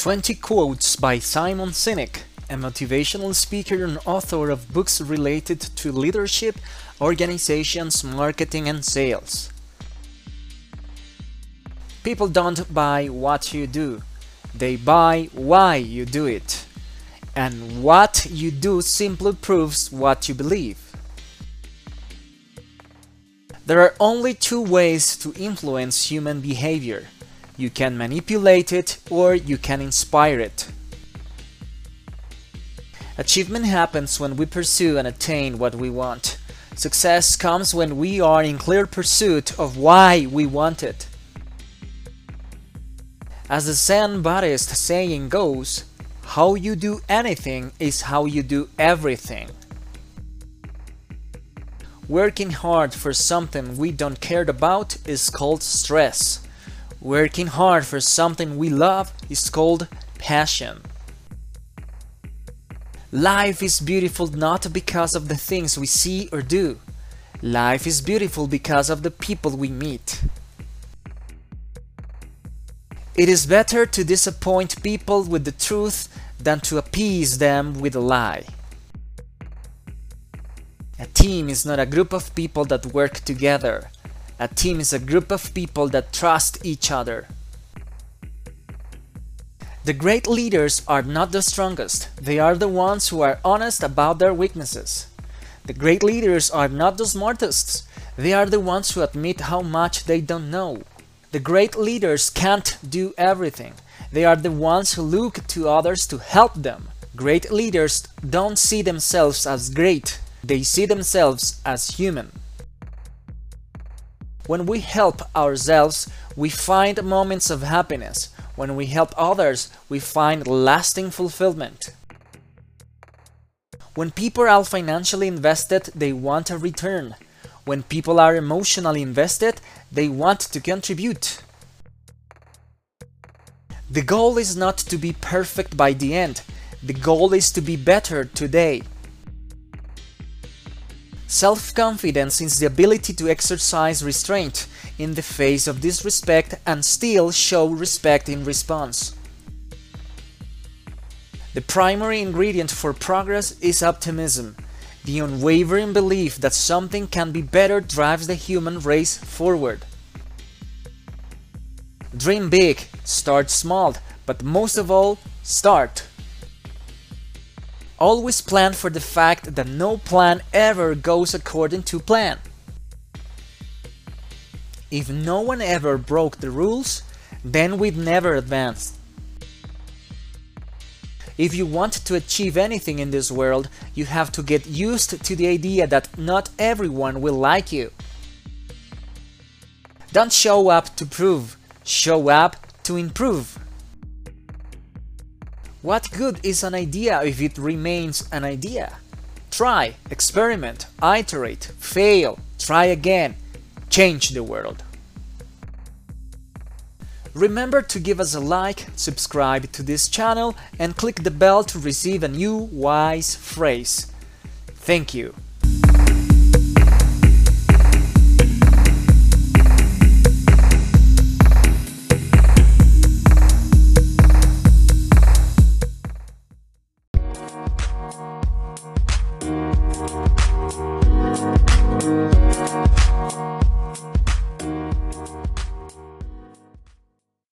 20 Quotes by Simon Sinek, a motivational speaker and author of books related to leadership, organizations, marketing, and sales. People don't buy what you do, they buy why you do it. And what you do simply proves what you believe. There are only two ways to influence human behavior you can manipulate it or you can inspire it. Achievement happens when we pursue and attain what we want. Success comes when we are in clear pursuit of why we want it. As the Zen Buddhist saying goes, how you do anything is how you do everything. Working hard for something we don't care about is called stress. Working hard for something we love is called passion. Life is beautiful not because of the things we see or do. Life is beautiful because of the people we meet. It is better to disappoint people with the truth than to appease them with a lie. A team is not a group of people that work together. A team is a group of people that trust each other. The great leaders are not the strongest, they are the ones who are honest about their weaknesses. The great leaders are not the smartest, they are the ones who admit how much they don't know. The great leaders can't do everything, they are the ones who look to others to help them. Great leaders don't see themselves as great, they see themselves as human. When we help ourselves, we find moments of happiness. When we help others, we find lasting fulfillment. When people are financially invested, they want a return. When people are emotionally invested, they want to contribute. The goal is not to be perfect by the end. The goal is to be better today. Self-confidence is the ability to exercise restraint in the face of disrespect and still show respect in response. The primary ingredient for progress is optimism. The unwavering belief that something can be better drives the human race forward. Dream big, start small, but most of all, start. Always plan for the fact that no plan ever goes according to plan. If no one ever broke the rules, then we'd never advance. If you want to achieve anything in this world, you have to get used to the idea that not everyone will like you. Don't show up to prove, show up to improve. What good is an idea if it remains an idea? Try, experiment, iterate, fail, try again, change the world. Remember to give us a like, subscribe to this channel and click the bell to receive a new wise phrase. Thank you.